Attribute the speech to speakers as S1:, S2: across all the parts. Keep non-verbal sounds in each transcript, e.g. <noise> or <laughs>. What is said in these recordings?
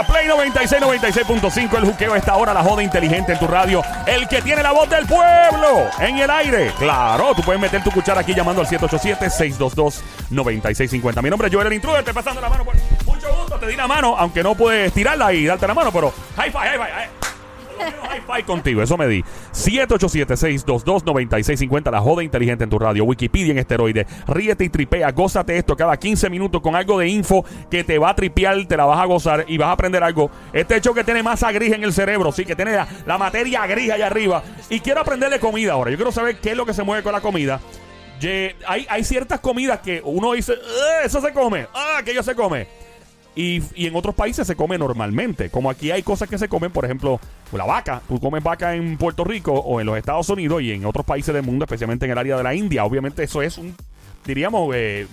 S1: la Play 96, 96.5. El juqueo está ahora, la joda inteligente en tu radio. El que tiene la voz del pueblo en el aire. Claro, tú puedes meter tu cuchara aquí llamando al 787-622-9650. Mi nombre es Joel el Intruder, te pasando la mano. Mucho gusto, te di la mano, aunque no puedes tirarla y darte la mano, pero high five, high five. high- Hi-Fi contigo, eso me di. 787-622-9650, la joda inteligente en tu radio. Wikipedia en esteroide. Ríete y tripea, gózate esto cada 15 minutos con algo de info que te va a tripear, te la vas a gozar y vas a aprender algo. Este hecho que tiene masa gris en el cerebro, sí, que tiene la, materia gris allá arriba. Y quiero aprender de comida ahora. Yo quiero saber qué es lo que se mueve con la comida. Hay, ciertas comidas que uno dice, "Eh, eso se come, ah, aquello se come. Y, y en otros países se come normalmente. Como aquí hay cosas que se comen, por ejemplo, la vaca. Tú comes vaca en Puerto Rico o en los Estados Unidos y en otros países del mundo, especialmente en el área de la India. Obviamente eso es un, diríamos, eh,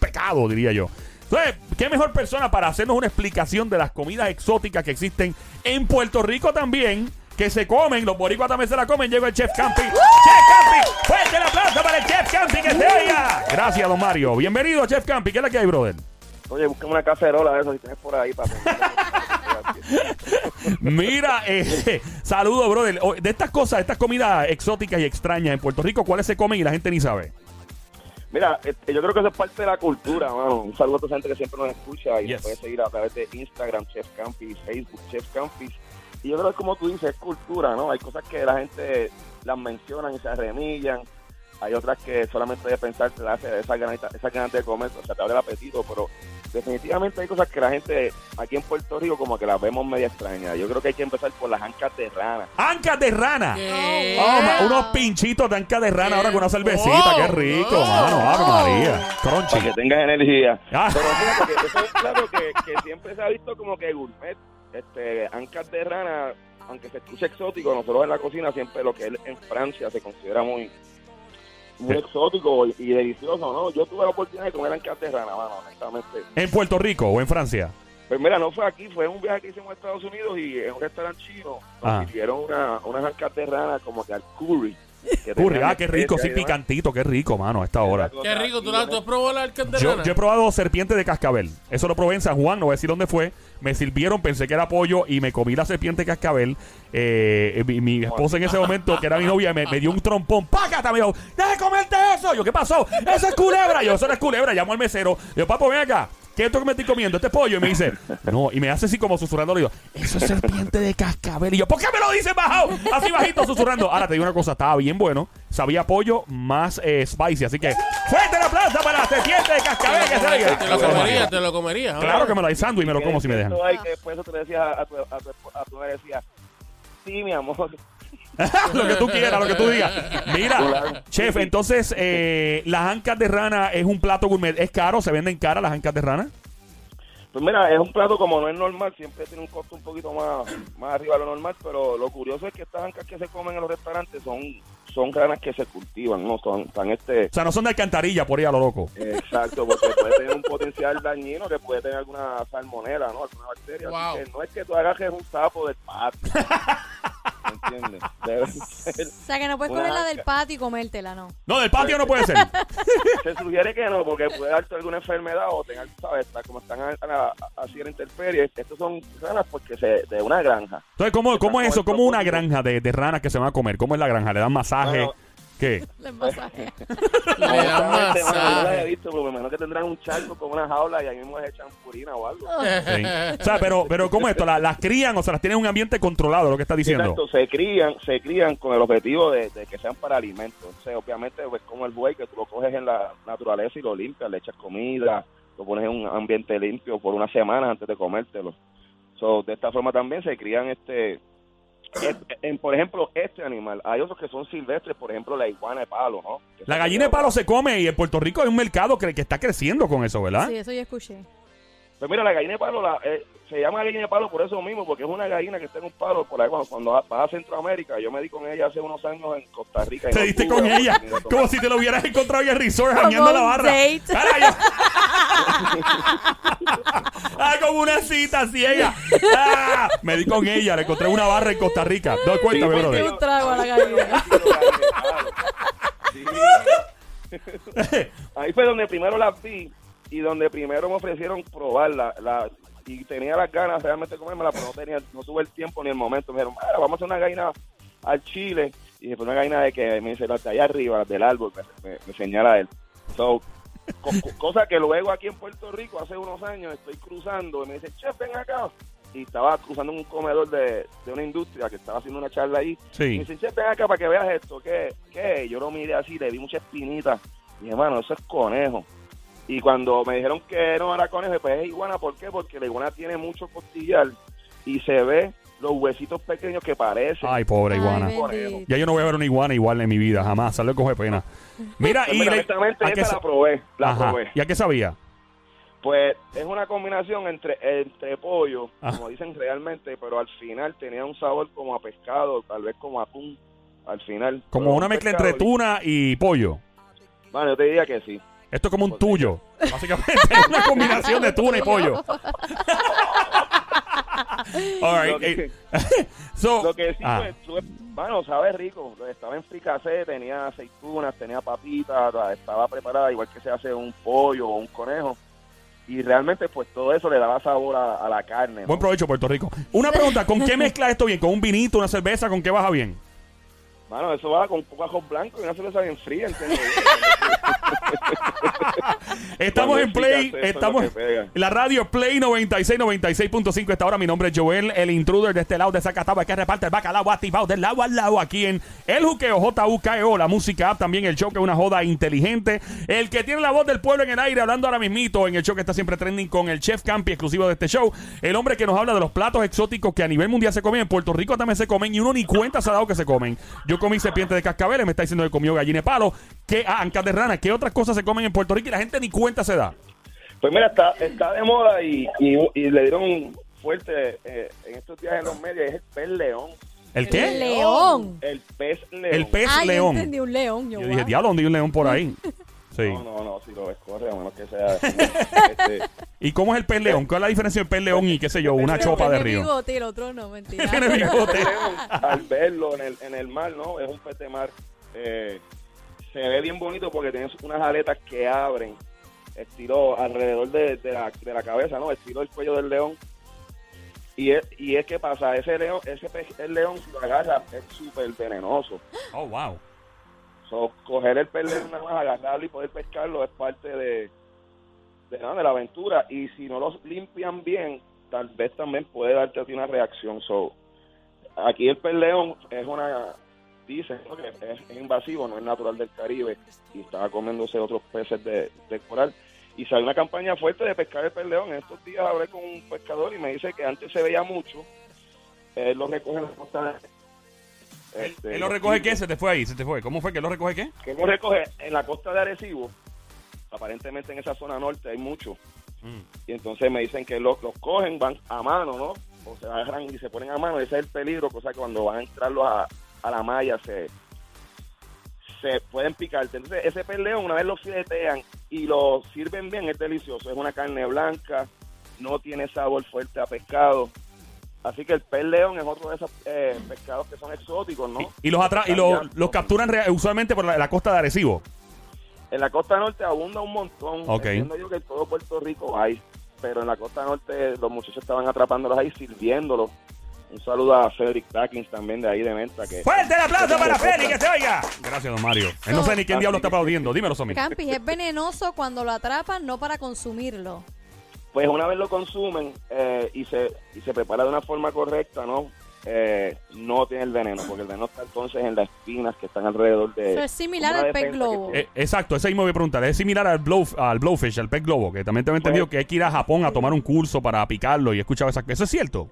S1: pecado, diría yo. Entonces, ¿qué mejor persona para hacernos una explicación de las comidas exóticas que existen en Puerto Rico también? Que se comen, los boricuas también se la comen. Llegó el Chef Campi. ¡Chef Campi! ¡Fuerte el aplauso para el Chef Campi que se oiga! Gracias, don Mario. Bienvenido, Chef Campi. ¿Qué es la que hay, brother?
S2: Oye, búscame una cacerola de eso si tienes por ahí para <laughs>
S1: Mira, eh, saludos, brother. De estas cosas, estas comidas exóticas y extrañas en Puerto Rico, ¿cuáles se comen y la gente ni sabe?
S2: Mira, este, yo creo que eso es parte de la cultura, mano. Un saludo a toda esa gente que siempre nos escucha y
S1: Yes.
S2: nos puede seguir a través de Instagram, Chef Campis, Facebook, Chef Campis. Y yo creo que como tú dices, es cultura, ¿no? Hay cosas que la gente las mencionan y se arremillan. Hay otras que solamente de pensar te hace esas ganas, esas ganas de comer, o sea, te abre el apetito, pero definitivamente hay cosas que la gente aquí en Puerto Rico como que las vemos media extrañas. Yo creo que hay que empezar por las ancas de rana.
S1: ¡Ancas de rana! Oh, ma- unos pinchitos de ancas de rana ahora con una cervecita.
S3: Oh,
S1: ¡Qué rico,
S3: no.
S1: mano! ¡Ave María!
S2: para que
S1: Crunchy.
S2: tengas energía.
S1: Ah.
S2: Pero fíjate que eso es claro que, que siempre se ha visto como que gourmet, este, ancas de rana, aunque se escuche exótico, nosotros en la cocina siempre lo que es en Francia se considera muy muy
S1: Sí.
S2: exótico y, y delicioso, ¿no? Yo tuve la oportunidad de comer ancas de rana, mano, honestamente.
S1: ¿En Puerto Rico o en Francia?
S2: Pues mira, no fue aquí, fue un viaje que hicimos a Estados Unidos y en un restaurante chino
S1: Ah.
S2: nos sirvieron una, unas rana como que al curry.
S1: Curry. Ah, qué rico. Sí, picantito. Qué rico, mano, a esta hora.
S3: Qué rico, ¿tú, la- tú has probado la
S1: Yo, yo he probado serpiente de cascabel. Eso lo probé en San Juan, no voy a decir dónde fue. Me sirvieron, pensé que era pollo y me comí la serpiente de cascabel. Eh, mi, mi esposa en ese momento, que era mi novia, me, me dio un trompón. ¡Págata! Me dijo, ¡deja de comerte eso! Yo, ¿qué pasó? ¡Eso es culebra! Yo, eso no es culebra. Llamo al mesero. Yo, papo, ven acá. ¿Qué es esto que me estoy comiendo? Este pollo. Y me dice, no. Y me hace así como susurrando. Le digo, eso es serpiente de cascabel. Y yo, ¿por qué me lo dices bajado? Así bajito, susurrando. Ahora te digo una cosa, estaba bien bueno. Sabía pollo más eh, spicy. Así que, fuerte el aplauso para la serpiente de cascabel que se oiga.
S3: Te lo comerías, te lo comerías.
S1: Claro que me lo hay sándwich y me lo como si me dejan.
S2: Eso hay que después eso te decías a tu, a tu, a tu madre, decía, sí, mi amor. <laughs>
S1: lo que tú quieras, lo que tú digas. Mira, chef, entonces, eh, las ancas de rana es un plato gourmet. ¿Es caro? ¿Se venden caras las ancas de rana?
S2: Pues mira, es un plato como no es normal, siempre tiene un costo un poquito más, más arriba de lo normal, pero lo curioso es que estas ancas que se comen en los restaurantes son, son ranas que se cultivan, ¿no? Son, están este...
S1: O sea, no son de alcantarilla por ahí a lo loco.
S2: Exacto, porque puede tener un potencial dañino que puede tener alguna salmonela, ¿no? Alguna bacteria.
S3: Wow.
S2: Así que no es que tú agarres un sapo del patio. <laughs> ¿Me entiendes? <laughs>
S4: O sea, que no puedes
S2: Una
S4: coger la
S2: anca.
S4: del patio y comértela, ¿no?
S1: No, del patio no puede ser. <laughs>
S2: se sugiere que no, porque puede darte alguna enfermedad o tengan, ¿sabes? Como están así en intemperie. Estos son ranas porque se, de una granja.
S1: Entonces, ¿cómo, cómo es eso? ¿Cómo una granja de, de ranas que se van a comer? ¿Cómo es la granja? ¿Le dan masaje?
S2: Bueno.
S1: ¿Qué?
S4: Les <laughs> masajea.
S3: Le <laughs> dan
S2: Honestamente, mano, yo he
S3: masaje.
S2: visto, pero me imagino que tendrán un charco con una jaula y ahí mismo les echan purina o algo.
S1: Sí. O sea, pero, pero ¿cómo es esto? ¿La- ¿Las crían o sea, las tienen en un ambiente controlado, lo que está diciendo?
S2: Exacto, se crían, se crían con el objetivo de, de que sean para alimentos. Entonces, obviamente, pues como el buey que tú lo coges en la naturaleza y lo limpias, le echas comida, lo pones en un ambiente limpio por una semana antes de comértelo. So, de esta forma también se crían este en, en, por ejemplo, este animal, hay otros que son silvestres, por ejemplo, la iguana de palo, ¿no? Que
S1: La gallina de palo se come y en Puerto Rico hay un mercado que, que está creciendo con eso, ¿verdad?
S4: Sí, eso yo escuché.
S2: Pues mira, la gallina de palo la, eh, se llama gallina de palo por eso mismo, porque es una gallina que está en un palo por ahí cuando, cuando vas a Centroamérica. Yo me di con ella hace unos años en Costa Rica.
S1: Te diste con
S2: la
S1: ella como si te lo hubieras encontrado en el resort jañando la barra.
S4: date.
S1: Carayo. <laughs> <laughs> ah, como una cita ciega. Ah, me di con ella, le encontré una barra en Costa Rica. Doy cuéntame,
S2: Sí,
S1: brother.
S4: Un trago a la gallina.
S2: Ahí fue donde primero las vi y donde primero me ofrecieron probar la, la- y tenía las ganas realmente de comérmela, pero no tenía, no tuve el tiempo ni el momento. Me dijeron, "Mira, vamos a hacer una gallina al chile. Y dije, pues una gallina de que me dice, la de allá arriba, del árbol, me, me- me señala él. So, cosa que luego aquí en Puerto Rico, hace unos años, estoy cruzando y me dice, chef, ven acá. Y estaba cruzando un comedor de, de una industria que estaba haciendo una charla ahí. Y me dice, chef, ven acá para que veas esto. ¿Qué, qué? es?". Yo lo miré así, le vi mucha espinita. Y dije, hermano, eso es conejo. Y cuando me dijeron que no era conejo, pues es iguana. ¿Por qué? Porque la iguana tiene mucho costillar y se ve los huesitos pequeños que parecen.
S1: Ay, pobre
S4: Ay,
S1: iguana.
S4: bendito.
S1: Ya yo no voy a ver una iguana igual en mi vida, jamás. Sale coge pena. <laughs> Mira,
S2: Pues
S1: y le-
S2: honestamente,
S1: ¿a qué
S2: esa
S1: sa-
S2: la probé. La
S1: Ajá.
S2: probé.
S1: ¿Y a qué sabía?
S2: Pues es una combinación entre, entre pollo,
S1: Ah.
S2: como dicen realmente, pero al final tenía un sabor como a pescado, tal vez como a atún. Al final.
S1: Como
S2: Pero
S1: una
S2: un
S1: mezcla
S2: pescado
S1: entre tuna y pollo.
S2: Bueno, yo te diría que sí.
S1: Esto es como un tuyo. Básicamente <laughs> es una combinación de tuna y pollo. <laughs> All right.
S2: Lo que-
S1: eh, <laughs> so,
S2: Lo que sí,
S1: ah,
S2: pues, tuve- bueno, sabe rico. Estaba en fricasé, tenía aceitunas, tenía papitas, estaba preparada igual que se hace un pollo o un conejo. Y realmente, pues todo eso le daba sabor a, a la carne. ¿no?
S1: buen provecho, Puerto Rico. Una pregunta, ¿con qué <laughs> mezcla esto bien? ¿Con un vinito, una cerveza? ¿Con qué baja bien?
S2: Mano, eso va con un poco arroz blanco y una cerveza bien fría, ¿entiendes? <laughs> <laughs>
S1: Estamos en Play, estamos
S2: que
S1: en la radio Play 96, 96.5. Esta hora mi nombre es Joel, el intruder de este lado de Zacatau, que reparte el bacalao activado del lado al lado aquí en El Juqueo, JUKEO, la música app, también el show que es una joda inteligente. El que tiene la voz del pueblo en el aire, hablando ahora mismito en el show que está siempre trending con el Chef Campi, exclusivo de este show. El hombre que nos habla de los platos exóticos que a nivel mundial se comen, en Puerto Rico también se comen y uno ni cuenta se ha dado que se comen. Yo comí serpiente de cascabeles, me está diciendo que comió gallina de palo, que ah, ancas de rana, ¿qué otras cosas se comen en Puerto Rico y la gente ni cuenta se da?
S2: Pues mira, está, está de moda y, y, y le dieron fuerte eh, en estos días en los medios, es el pez león.
S1: ¿El
S4: El
S1: qué?
S4: león.
S2: El pez león.
S1: El pez
S4: Ah, yo
S1: león.
S4: entendí un león. Yo,
S1: Yo dije, diablo, ¿dónde hay un león por ahí? <laughs> Sí.
S2: No, no, no, si lo ves, corre, a menos que sea... este,
S1: ¿Y cómo es el pez león? ¿Cuál es la diferencia entre el pez león y qué sé yo, una chopa de
S4: tiene
S1: río?
S4: bigote y el otro no, mentira. <laughs>
S1: Tiene bigote.
S2: el león, al verlo en el, en el mar, ¿no? Es un pez de mar. eh, se ve bien bonito porque tiene unas aletas que abren estilo alrededor de, de la, de la cabeza, ¿no? Estilo el cuello del león. Y es, y es que pasa, ese león, ese pez, el león, si lo agarra, es súper venenoso.
S1: Oh, wow.
S2: So, coger el pez león nada más, agarrarlo y poder pescarlo es parte de, de, nada, de la aventura. Y si no los limpian bien, tal vez también puede darte a ti una reacción. So, aquí el pez león es una, dicen ¿no? que es, invasivo, no es natural del Caribe y estaba comiéndose otros peces de, de coral. Y sale una campaña fuerte de pescar el pez león. En estos días hablé con un pescador y me dice que antes se veía mucho. Él lo recoge en la costa de... este,
S1: ¿Él lo recoge qué? Se te fue ahí, se te fue. ¿Cómo fue que lo recoge qué?
S2: que lo recoge en la costa de Arecibo. Aparentemente en esa zona norte hay mucho.
S1: Mm.
S2: Y entonces me dicen que los, los cogen, van a mano, ¿no? O se agarran y se ponen a mano. Ese es el peligro, cosa que cuando van a entrarlos a, a la malla se, se pueden picar. Entonces ese pez león, una vez lo filetean y lo sirven bien, es delicioso. Es una carne blanca, no tiene sabor fuerte a pescado. Así que el pez león es otro de esos eh, pescados que son exóticos, ¿no?
S1: Y, y los atra y los, los capturan usualmente por la, la costa de Arecibo.
S2: En la costa norte abunda un montón.
S1: Ok.
S2: Entiendo yo que en todo Puerto Rico hay. Pero en la costa norte los muchachos estaban atrapándolos ahí, sirviéndolos. Un saludo a Cedric Tackins también de ahí de Menta. Que,
S1: ¡Fuerte el aplauso para Félix, que se oiga! Gracias, don Mario. Él no sé ni quién diablo está aplaudiendo. Dímelo, Somi.
S4: Campis es venenoso cuando lo atrapan, no para consumirlo.
S2: Pues una vez lo consumen eh, y, se, y se prepara de una forma correcta, ¿no? Eh, no tiene el veneno, porque el veneno está entonces en las espinas que están alrededor de...
S4: Eso es similar al pez globo.
S1: Eh, exacto, ese mismo voy a preguntar. Es similar al, blow, al blowfish, al pez globo, que también te he entendido
S2: Pues-
S1: que hay que ir a Japón a tomar un curso para picarlo y he escuchado esas ¿Eso es cierto?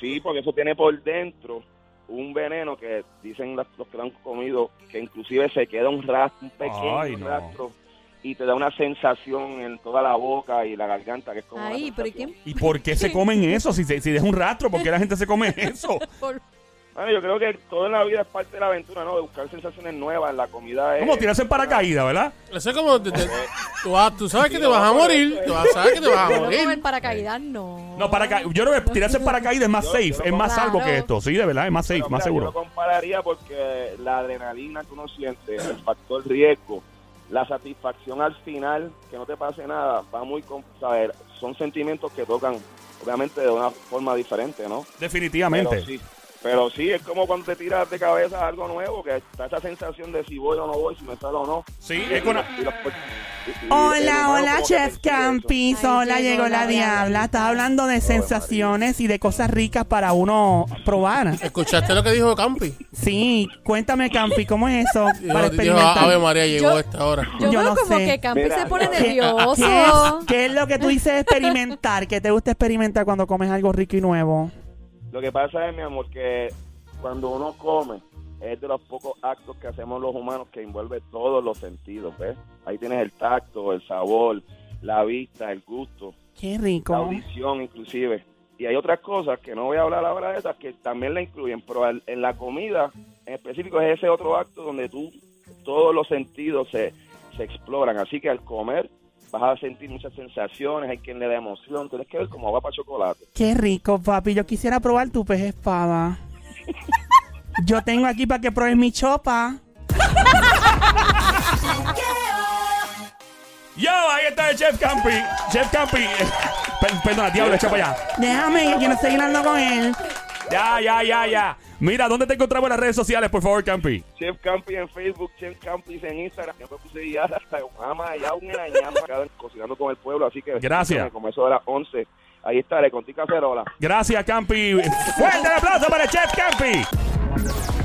S2: Sí, porque eso tiene por dentro un veneno que dicen las- los que lo han comido que inclusive se queda un rastro, un pequeño
S1: Ay, no.
S2: rastro y te da una sensación en toda la boca y la garganta que es como
S4: Ay, pero. ¿Y
S1: por qué se comen eso? Si, se- si deja un rastro, ¿por qué la gente se come <laughs> eso?
S4: Por-
S2: Bueno, yo creo que todo en la vida es parte de la aventura, ¿no? De buscar sensaciones nuevas, la comida es...
S1: Como tirarse en paracaídas, ¿verdad?
S3: Eso es como. te- te- tú, vas- tú sabes que te vas a morir. Tú vas- sabes que te vas a
S4: Pero <laughs>
S3: morir.
S4: comer paracaídas, no.
S1: No, para yo creo que tirarse en paracaídas es más
S2: Yo-
S1: safe,
S2: yo
S1: es más
S4: Claro.
S1: salvo que esto. Sí, de verdad, es más safe,
S2: Pero
S1: más
S2: mira, Yo lo
S1: seguro.
S2: compararía porque la adrenalina que uno siente, el factor riesgo, la satisfacción al final, que no te pase nada, va muy con, saber, son sentimientos que tocan obviamente de una forma diferente, ¿no?
S1: Definitivamente.
S2: Pero sí, pero sí, es como cuando te tiras de cabeza algo nuevo, que está esa sensación de si voy o no voy, si me sale o no.
S1: Sí, es
S2: y el
S5: Hola, hola, Chef. Campis. Hola,
S4: llegó
S5: la
S4: la
S5: diabla. Estás hablando de sensaciones y de cosas ricas para uno probar.
S3: ¿Escuchaste lo que dijo Campi?
S5: Sí, cuéntame, Campi, ¿cómo es eso para
S3: dijo,
S5: experimentar?
S3: Ave María llegó
S4: Yo-
S3: a esta hora.
S4: Yo,
S5: Yo
S4: veo
S5: no
S4: como
S5: sé.
S4: que Campi
S2: Mira,
S4: se pone
S2: ¿qué-
S5: ¿Qué,
S4: nervioso.
S5: qué es, qué es lo que tú dices de experimentar? ¿Qué te gusta experimentar cuando comes algo rico y nuevo?
S2: Lo que pasa es, mi amor, que cuando uno come, es de los pocos actos que hacemos los humanos que envuelve todos los sentidos, ¿ves? Ahí tienes el tacto, el sabor, la vista, el gusto,
S5: Qué
S2: la
S5: rico.
S2: audición inclusive. Y hay otras cosas que no voy a hablar ahora de esas que también la incluyen, pero en la comida en específico es ese otro acto donde tú, todos los sentidos se, se exploran. Así que al comer vas a sentir muchas sensaciones, hay quien le da emoción, tienes que ver como agua para chocolate.
S5: Qué rico, papi. Yo quisiera probar tu pez espada. <laughs> Yo tengo aquí para que pruebes mi chopa. <laughs>
S1: Yo, ahí está el Chef Campi. Chef Campi. <laughs> per- Perdona, diablo, echa para allá.
S5: Déjame, que quiero seguir hablando con él.
S1: Ya, ya, ya, ya. Mira, ¿dónde te encontramos en las redes sociales, por favor, Campi?
S2: Chef Campi en Facebook, Chef Campi en Instagram. Yo me puse ya hasta mamá, ya un ñama <laughs> cocinando con el pueblo, así que
S1: Gracias.
S2: Como eso de las 11. Ahí estaré con ti cacerola.
S1: Gracias, Campi. Fuerte el aplauso para el Chef Campi.